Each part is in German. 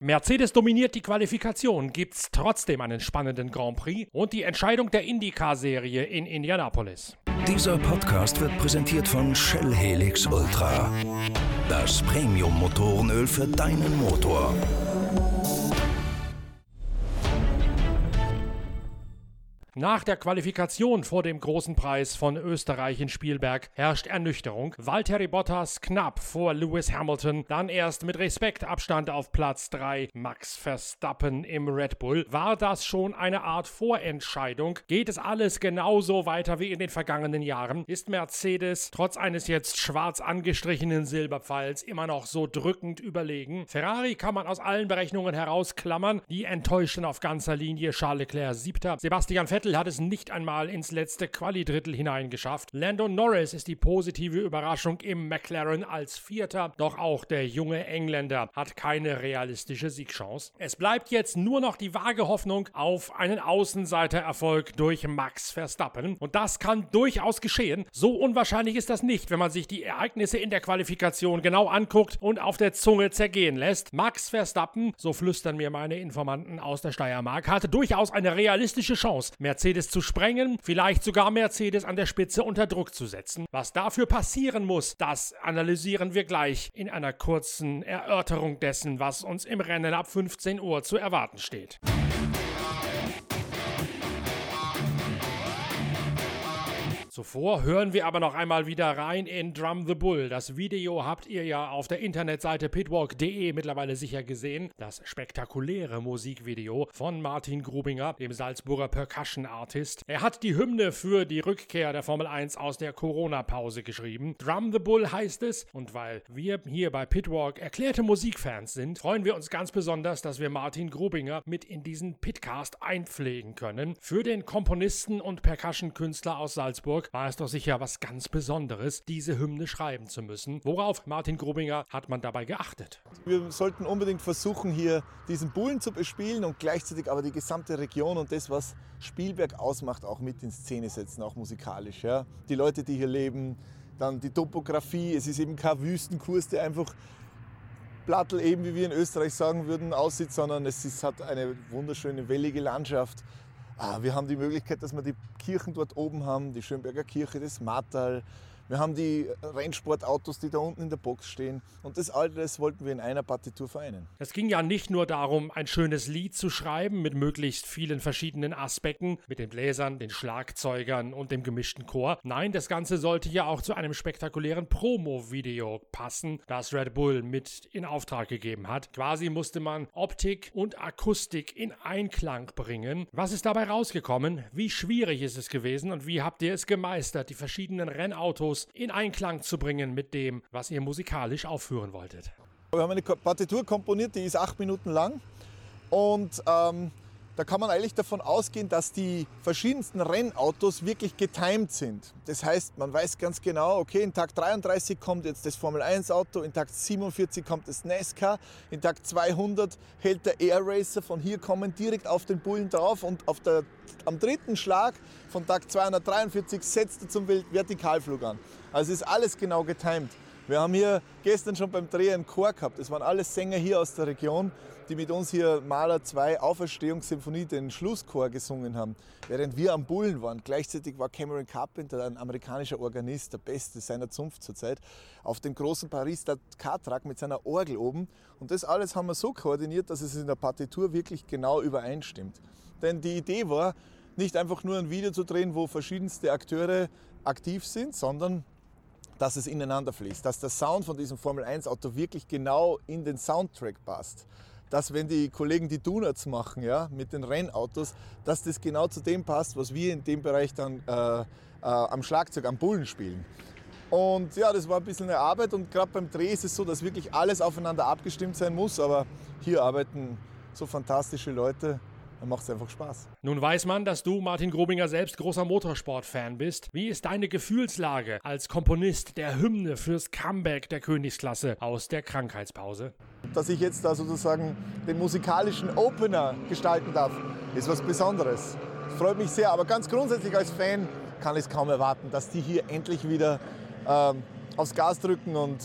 Mercedes dominiert die Qualifikation, gibt's trotzdem einen spannenden Grand Prix und die Entscheidung der IndyCar-Serie in Indianapolis. Dieser Podcast wird präsentiert von Shell Helix Ultra. Das Premium-Motorenöl für deinen Motor. Nach der Qualifikation vor dem großen Preis von Österreich in Spielberg herrscht Ernüchterung. Valtteri Bottas knapp vor Lewis Hamilton, dann erst mit Respektabstand auf Platz 3 Max Verstappen im Red Bull. War das schon eine Art Vorentscheidung? Geht es alles genauso weiter wie in den vergangenen Jahren? Ist Mercedes trotz eines jetzt schwarz angestrichenen Silberpfeils immer noch so drückend überlegen? Ferrari kann man aus allen Berechnungen herausklammern. Die enttäuschten auf ganzer Linie Charles Leclerc siebter. Sebastian Vettel hat es nicht einmal ins letzte Quali-Drittel hineingeschafft. Lando Norris ist die positive Überraschung im McLaren als Vierter, doch auch der junge Engländer hat keine realistische Siegchance. Es bleibt jetzt nur noch die vage Hoffnung auf einen Außenseitererfolg durch Max Verstappen und das kann durchaus geschehen. So unwahrscheinlich ist das nicht, wenn man sich die Ereignisse in der Qualifikation genau anguckt und auf der Zunge zergehen lässt. Max Verstappen, so flüstern mir meine Informanten aus der Steiermark, hatte durchaus eine realistische Chance, Mercedes zu sprengen, vielleicht sogar Mercedes an der Spitze unter Druck zu setzen. Was dafür passieren muss, das analysieren wir gleich in einer kurzen Erörterung dessen, was uns im Rennen ab 15 Uhr zu erwarten steht. Zuvor hören wir aber noch einmal wieder rein in Drum the Bull. Das Video habt ihr ja auf der Internetseite pitwalk.de mittlerweile sicher gesehen. Das spektakuläre Musikvideo von Martin Grubinger, dem Salzburger Percussion Artist. Er hat die Hymne für die Rückkehr der Formel 1 aus der Corona-Pause geschrieben. Drum the Bull heißt es. Und weil wir hier bei Pitwalk erklärte Musikfans sind, freuen wir uns ganz besonders, dass wir Martin Grubinger mit in diesen Pitcast einpflegen können. Für den Komponisten und Percussion-Künstler aus Salzburg war es doch sicher was ganz Besonderes, diese Hymne schreiben zu müssen. Worauf Martin Grubinger hat man dabei geachtet? Wir sollten unbedingt versuchen, hier diesen Bullen zu bespielen und gleichzeitig aber die gesamte Region und das, was Spielberg ausmacht, auch mit in Szene setzen, auch musikalisch. Ja? Die Leute, die hier leben, dann die Topografie. Es ist eben kein Wüstenkurs, der einfach Plattel eben, wie wir in Österreich sagen würden, aussieht, sondern es ist, hat eine wunderschöne wellige Landschaft. Ah, wir haben die Möglichkeit, dass wir die Kirchen dort oben haben, die Schönberger Kirche, das Martal, wir haben die Rennsportautos, die da unten in der Box stehen. Und das alles wollten wir in einer Partitur vereinen. Es ging ja nicht nur darum, ein schönes Lied zu schreiben mit möglichst vielen verschiedenen Aspekten, mit den Bläsern, den Schlagzeugern und dem gemischten Chor. Nein, das Ganze sollte ja auch zu einem spektakulären Promo-Video passen, das Red Bull mit in Auftrag gegeben hat. Quasi musste man Optik und Akustik in Einklang bringen. Was ist dabei rausgekommen? Wie schwierig ist es gewesen und wie habt ihr es gemeistert, die verschiedenen Rennautos Rhythmus in Einklang zu bringen mit dem, was ihr musikalisch aufführen wolltet. Wir haben eine Partitur komponiert, die ist acht Minuten lang und ähm, da kann man eigentlich davon ausgehen, dass die verschiedensten Rennautos wirklich getimed sind. Das heißt, man weiß ganz genau, okay, in Tag 33 kommt jetzt das Formel 1 Auto, in Tag 47 kommt das NASCAR, in Tag 200 hält der Air Racer von hier kommen direkt auf den Bullen drauf und auf der, am dritten Schlag von Tag 243 setzt er zum Vertikalflug an. Also ist alles genau getimed. Wir haben hier gestern schon beim Dreh einen Chor gehabt. Das waren alles Sänger hier aus der Region, die mit uns hier Maler 2 Auferstehungssymphonie, den Schlusschor gesungen haben, während wir am Bullen waren. Gleichzeitig war Cameron Carpenter, ein amerikanischer Organist, der beste seiner Zunft zurzeit, auf dem großen Paris K-Truck mit seiner Orgel oben. Und das alles haben wir so koordiniert, dass es in der Partitur wirklich genau übereinstimmt. Denn die Idee war, nicht einfach nur ein Video zu drehen, wo verschiedenste Akteure aktiv sind, sondern dass es ineinander fließt, dass der Sound von diesem Formel 1 Auto wirklich genau in den Soundtrack passt. Dass wenn die Kollegen die Donuts machen ja, mit den Rennautos, dass das genau zu dem passt, was wir in dem Bereich dann äh, äh, am Schlagzeug, am Bullen spielen. Und ja, das war ein bisschen eine Arbeit und gerade beim Dreh ist es so, dass wirklich alles aufeinander abgestimmt sein muss, aber hier arbeiten so fantastische Leute, dann macht es einfach Spaß. Nun weiß man, dass du, Martin Grobinger, selbst großer Motorsport-Fan bist. Wie ist deine Gefühlslage als Komponist der Hymne fürs Comeback der Königsklasse aus der Krankheitspause? Dass ich jetzt da sozusagen den musikalischen Opener gestalten darf, ist was Besonderes. Das freut mich sehr, aber ganz grundsätzlich als Fan kann ich es kaum erwarten, dass die hier endlich wieder ähm, aufs Gas drücken und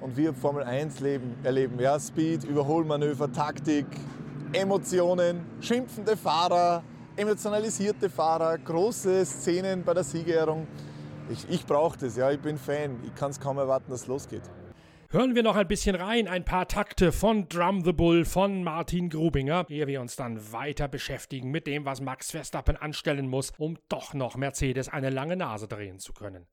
und wir Formel 1 leben, erleben. Ja, Speed, Überholmanöver, Taktik, Emotionen, schimpfende Fahrer, emotionalisierte Fahrer, große Szenen bei der Siegerehrung. Ich, ich brauche das, ja, ich bin Fan. Ich kann es kaum erwarten, dass es losgeht. Hören wir noch ein bisschen rein, ein paar Takte von Drum the Bull von Martin Grubinger, ehe wir uns dann weiter beschäftigen mit dem, was Max Verstappen anstellen muss, um doch noch Mercedes eine lange Nase drehen zu können.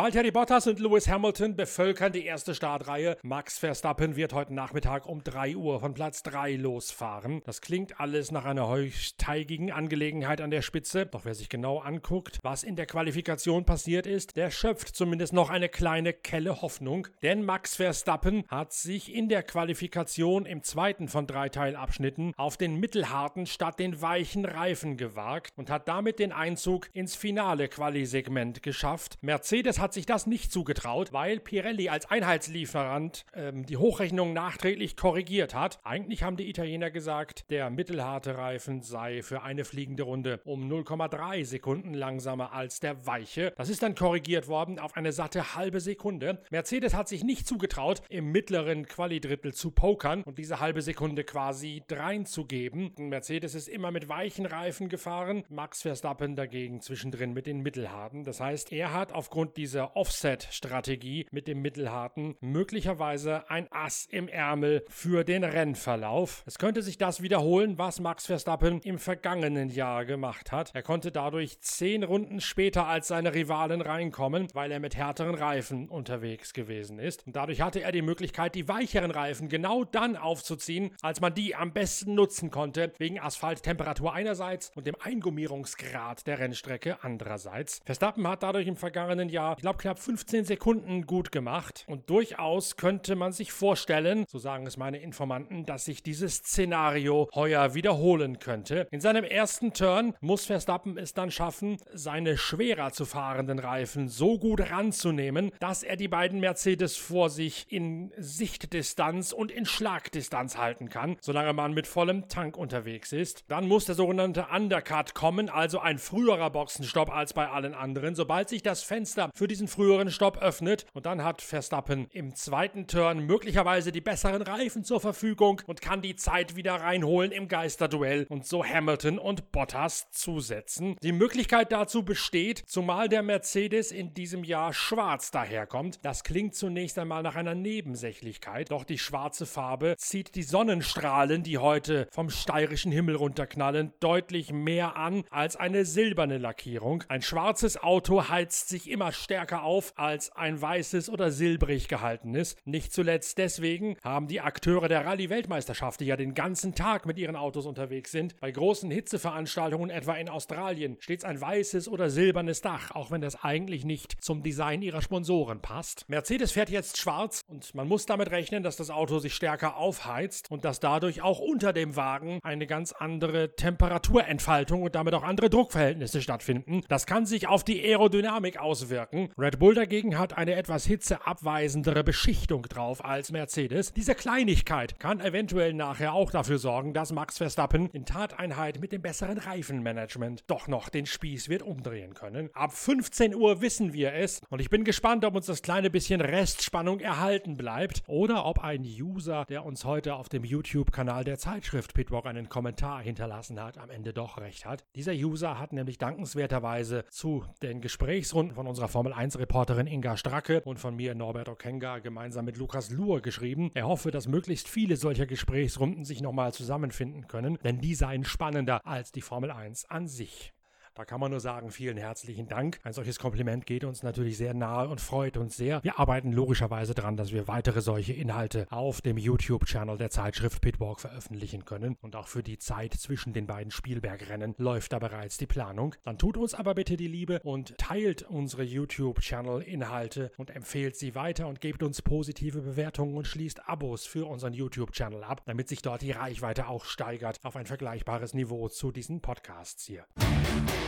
Valtteri Bottas und Lewis Hamilton bevölkern die erste Startreihe. Max Verstappen wird heute Nachmittag um 3 Uhr von Platz 3 losfahren. Das klingt alles nach einer höchstteigigen Angelegenheit an der Spitze. Doch wer sich genau anguckt, was in der Qualifikation passiert ist, der schöpft zumindest noch eine kleine Kelle Hoffnung. Denn Max Verstappen hat sich in der Qualifikation im zweiten von drei Teilabschnitten auf den mittelharten statt den weichen Reifen gewagt und hat damit den Einzug ins finale Qualisegment geschafft. Mercedes hat hat sich das nicht zugetraut, weil Pirelli als Einheitslieferant ähm, die Hochrechnung nachträglich korrigiert hat. Eigentlich haben die Italiener gesagt, der mittelharte Reifen sei für eine fliegende Runde um 0,3 Sekunden langsamer als der weiche. Das ist dann korrigiert worden auf eine satte halbe Sekunde. Mercedes hat sich nicht zugetraut, im mittleren Quali-Drittel zu pokern und diese halbe Sekunde quasi dreinzugeben. Mercedes ist immer mit weichen Reifen gefahren, Max Verstappen dagegen zwischendrin mit den mittelharten. Das heißt, er hat aufgrund dieser dieser Offset-Strategie mit dem Mittelharten möglicherweise ein Ass im Ärmel für den Rennverlauf. Es könnte sich das wiederholen, was Max Verstappen im vergangenen Jahr gemacht hat. Er konnte dadurch zehn Runden später als seine Rivalen reinkommen, weil er mit härteren Reifen unterwegs gewesen ist. Und dadurch hatte er die Möglichkeit, die weicheren Reifen genau dann aufzuziehen, als man die am besten nutzen konnte, wegen Asphalttemperatur einerseits und dem Eingummierungsgrad der Rennstrecke andererseits. Verstappen hat dadurch im vergangenen Jahr, ich glaube, knapp 15 Sekunden gut gemacht. Und durchaus könnte man sich vorstellen, so sagen es meine Informanten, dass sich dieses Szenario heuer wiederholen könnte. In seinem ersten Turn muss Verstappen es dann schaffen, seine schwerer zu fahrenden Reifen so gut ranzunehmen, dass er die beiden Mercedes vor sich in Sichtdistanz und in Schlagdistanz halten kann, solange man mit vollem Tank unterwegs ist. Dann muss der sogenannte Undercut kommen, also ein früherer Boxenstopp als bei allen anderen. Sobald sich das Fenster für diesen früheren Stopp öffnet. Und dann hat Verstappen im zweiten Turn möglicherweise die besseren Reifen zur Verfügung und kann die Zeit wieder reinholen im Geisterduell und so Hamilton und Bottas zusetzen. Die Möglichkeit dazu besteht, zumal der Mercedes in diesem Jahr schwarz daherkommt. Das klingt zunächst einmal nach einer Nebensächlichkeit, doch die schwarze Farbe zieht die Sonnenstrahlen, die heute vom steirischen Himmel runterknallen, deutlich mehr an als eine silberne Lackierung. Ein schwarzes Auto heizt sich immer stärker stärker auf als ein weißes oder silbrig gehaltenes. Nicht zuletzt deswegen haben die Akteure der Rallye-Weltmeisterschaft, die ja den ganzen Tag mit ihren Autos unterwegs sind, bei großen Hitzeveranstaltungen etwa in Australien stets ein weißes oder silbernes Dach, auch wenn das eigentlich nicht zum Design ihrer Sponsoren passt. Mercedes fährt jetzt schwarz und man muss damit rechnen, dass das Auto sich stärker aufheizt und dass dadurch auch unter dem Wagen eine ganz andere Temperaturentfaltung und damit auch andere Druckverhältnisse stattfinden. Das kann sich auf die Aerodynamik auswirken. Red Bull dagegen hat eine etwas hitzeabweisendere Beschichtung drauf als Mercedes. Diese Kleinigkeit kann eventuell nachher auch dafür sorgen, dass Max Verstappen in Tateinheit mit dem besseren Reifenmanagement doch noch den Spieß wird umdrehen können. Ab 15 Uhr wissen wir es und ich bin gespannt, ob uns das kleine bisschen Restspannung erhalten bleibt oder ob ein User, der uns heute auf dem YouTube-Kanal der Zeitschrift Pitwalk einen Kommentar hinterlassen hat, am Ende doch recht hat. Dieser User hat nämlich dankenswerterweise zu den Gesprächsrunden von unserer Formel 1-Reporterin Inga Stracke und von mir Norbert Okenga gemeinsam mit Lukas Luhr geschrieben. Er hoffe, dass möglichst viele solcher Gesprächsrunden sich nochmal zusammenfinden können, denn die seien spannender als die Formel 1 an sich. Da kann man nur sagen, vielen herzlichen Dank. Ein solches Kompliment geht uns natürlich sehr nahe und freut uns sehr. Wir arbeiten logischerweise daran, dass wir weitere solche Inhalte auf dem YouTube-Channel der Zeitschrift Pitwalk veröffentlichen können. Und auch für die Zeit zwischen den beiden Spielbergrennen läuft da bereits die Planung. Dann tut uns aber bitte die Liebe und teilt unsere YouTube-Channel-Inhalte und empfehlt sie weiter und gebt uns positive Bewertungen und schließt Abos für unseren YouTube-Channel ab, damit sich dort die Reichweite auch steigert auf ein vergleichbares Niveau zu diesen Podcasts hier.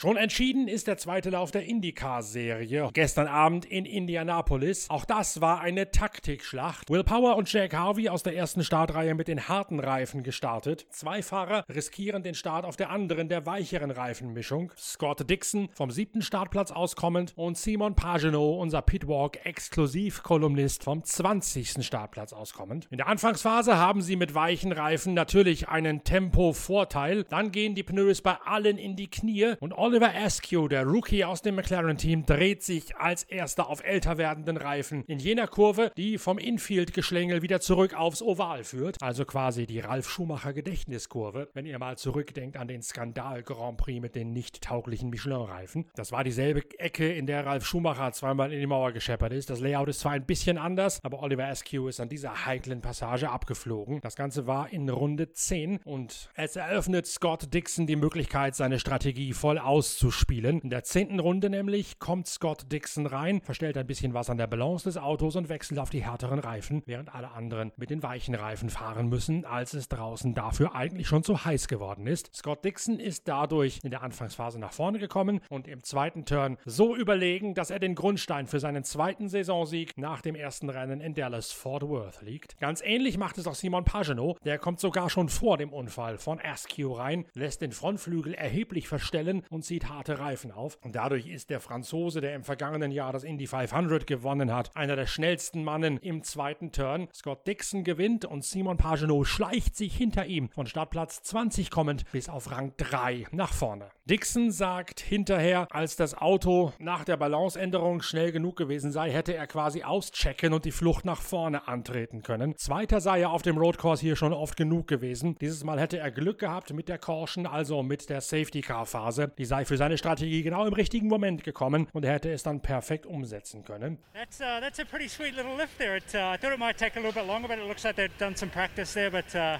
Schon entschieden ist der zweite Lauf der IndyCar-Serie. Gestern Abend in Indianapolis. Auch das war eine Taktikschlacht. Will Power und Jack Harvey aus der ersten Startreihe mit den harten Reifen gestartet. Zwei Fahrer riskieren den Start auf der anderen, der weicheren Reifenmischung. Scott Dixon vom siebten Startplatz auskommend und Simon Pagenaud, unser Pitwalk-Exklusiv-Kolumnist, vom 20. Startplatz auskommend. In der Anfangsphase haben sie mit weichen Reifen natürlich einen Tempo-Vorteil. Dann gehen die Pneus bei allen in die Knie und Oliver Askew, der Rookie aus dem McLaren-Team, dreht sich als erster auf älter werdenden Reifen in jener Kurve, die vom Infield-Geschlängel wieder zurück aufs Oval führt. Also quasi die Ralf Schumacher-Gedächtniskurve, wenn ihr mal zurückdenkt an den Skandal-Grand Prix mit den nicht tauglichen Michelin-Reifen. Das war dieselbe Ecke, in der Ralf Schumacher zweimal in die Mauer gescheppert ist. Das Layout ist zwar ein bisschen anders, aber Oliver Askew ist an dieser heiklen Passage abgeflogen. Das Ganze war in Runde 10 und es eröffnet Scott Dixon die Möglichkeit, seine Strategie voll aus auszuspielen. In der zehnten Runde nämlich kommt Scott Dixon rein, verstellt ein bisschen was an der Balance des Autos und wechselt auf die härteren Reifen, während alle anderen mit den weichen Reifen fahren müssen, als es draußen dafür eigentlich schon zu heiß geworden ist. Scott Dixon ist dadurch in der Anfangsphase nach vorne gekommen und im zweiten Turn so überlegen, dass er den Grundstein für seinen zweiten Saisonsieg nach dem ersten Rennen in Dallas Fort Worth liegt. Ganz ähnlich macht es auch Simon Pagenaud, der kommt sogar schon vor dem Unfall von Askew rein, lässt den Frontflügel erheblich verstellen und zieht harte Reifen auf. Und dadurch ist der Franzose, der im vergangenen Jahr das Indy 500 gewonnen hat, einer der schnellsten Mannen im zweiten Turn. Scott Dixon gewinnt und Simon Pagenaud schleicht sich hinter ihm von Startplatz 20 kommend bis auf Rang 3 nach vorne. Dixon sagt hinterher, als das Auto nach der Balanceänderung schnell genug gewesen sei, hätte er quasi auschecken und die Flucht nach vorne antreten können. Zweiter sei er auf dem Roadcourse hier schon oft genug gewesen. Dieses Mal hätte er Glück gehabt mit der Caution, also mit der Safety Car Phase. Die sei für seine Strategie genau im richtigen Moment gekommen und er hätte es dann perfekt umsetzen können. That's, uh, that's a pretty lift there. It, uh, I thought it might take a little bit longer, but it looks like they've done some practice there. But uh,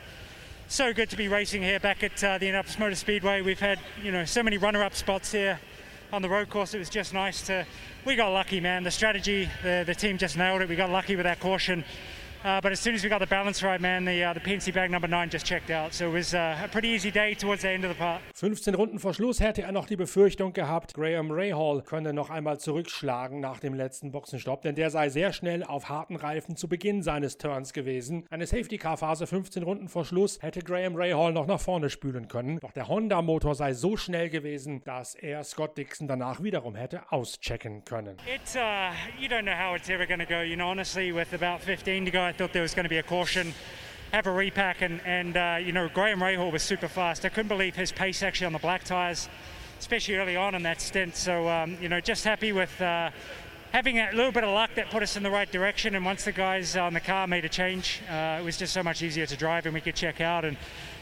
so good to be racing here back at uh, the Indianapolis Motor Speedway. We've had you know so many runner-up spots here on the road course. It was just nice to. We got lucky, man. The strategy, the the team just nailed it. We got lucky with that caution. Uh, but as soon as we got the balance right, man, the, uh, the PNC bag number 9 just checked out. So it was uh, a pretty easy day towards the end of the part. 15 Runden vor Schluss hätte er noch die Befürchtung gehabt, Graham Rahal könne noch einmal zurückschlagen nach dem letzten Boxenstopp, denn der sei sehr schnell auf harten Reifen zu Beginn seines Turns gewesen. Eine Safety-Car-Phase 15 Runden vor Schluss hätte Graham Rahal noch nach vorne spülen können. Doch der Honda-Motor sei so schnell gewesen, dass er Scott Dixon danach wiederum hätte auschecken können. It's, uh, you don't know how it's ever going to go. You know, honestly, with about 15 to go, I thought there was going to be a caution, have a repack, and, and uh, you know, Graham Rahal was super fast. I couldn't believe his pace actually on the black tyres, especially early on in that stint. So, um, you know, just happy with. Uh, having a little bit of luck that put us in the right direction. And once the guys on the car made a change, uh, it was just so much easier to drive and we could check out. And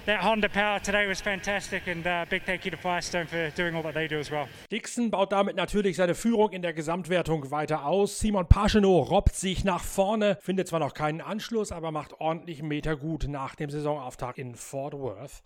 that Honda power today was fantastic and uh, big thank you to Firestone for doing all that they do as well. Dixon baut damit natürlich seine Führung in der Gesamtwertung weiter aus. Simon Pagenaud robbt sich nach vorne, findet zwar noch keinen Anschluss, aber macht ordentlich Meter gut nach dem Saisonauftakt in Fort Worth.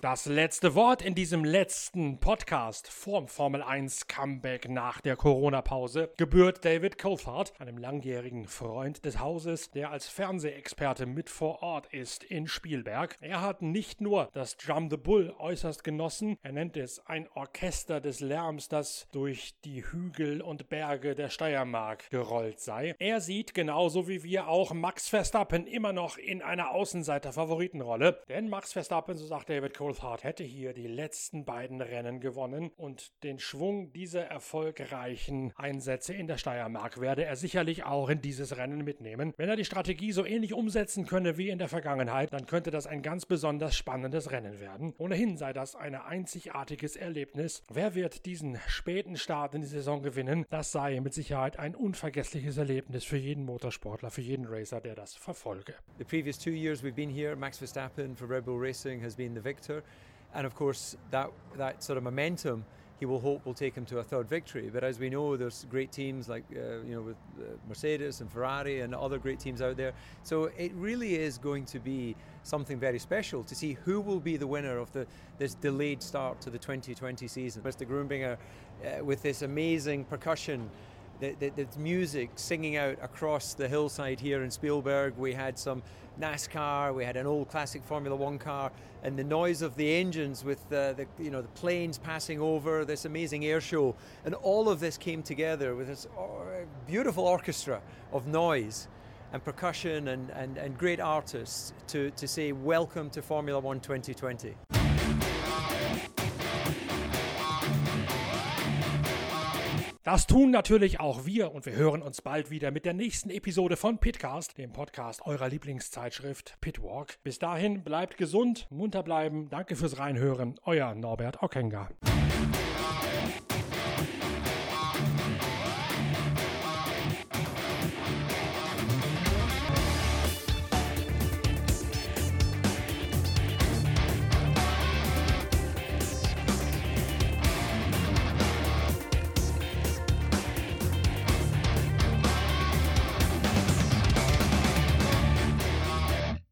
Das letzte Wort in diesem letzten Podcast vorm Formel 1 Comeback nach der Corona-Pause gebührt David Coulthard, einem langjährigen Freund des Hauses, der als Fernsehexperte mit vor Ort ist in Spielberg. Er hat nicht nur das Drum the Bull äußerst genossen, er nennt es ein Orchester des Lärms, das durch die Hügel und Berge der Steiermark gerollt sei. Er sieht genauso wie wir auch Max Verstappen immer noch in einer Außenseiter-Favoritenrolle, denn Max Verstappen, so sagt David Coulthard, Coulthard hätte hier die letzten beiden Rennen gewonnen und den Schwung dieser erfolgreichen Einsätze in der Steiermark werde er sicherlich auch in dieses Rennen mitnehmen. Wenn er die Strategie so ähnlich umsetzen könne wie in der Vergangenheit, dann könnte das ein ganz besonders spannendes Rennen werden. Ohnehin sei das ein einzigartiges Erlebnis. Wer wird diesen späten Start in die Saison gewinnen? Das sei mit Sicherheit ein unvergessliches Erlebnis für jeden Motorsportler, für jeden Racer, der das verfolge. The previous two years we've been here, Max Verstappen for Red Bull Racing has been the victor. And of course, that, that sort of momentum he will hope will take him to a third victory. But as we know, there's great teams like uh, you know with uh, Mercedes and Ferrari and other great teams out there. So it really is going to be something very special to see who will be the winner of the this delayed start to the 2020 season. Mr. Groombinger, uh, with this amazing percussion the, the, the, music singing out across the hillside here in Spielberg. We had some NASCAR, we had an old classic Formula One car, and the noise of the engines with the, the you know the planes passing over this amazing air show, and all of this came together with this oh, beautiful orchestra of noise and percussion and, and, and great artists to, to say welcome to Formula One 2020. Das tun natürlich auch wir und wir hören uns bald wieder mit der nächsten Episode von Pitcast, dem Podcast eurer Lieblingszeitschrift Pitwalk. Bis dahin bleibt gesund, munter bleiben. Danke fürs Reinhören. Euer Norbert Ockenger.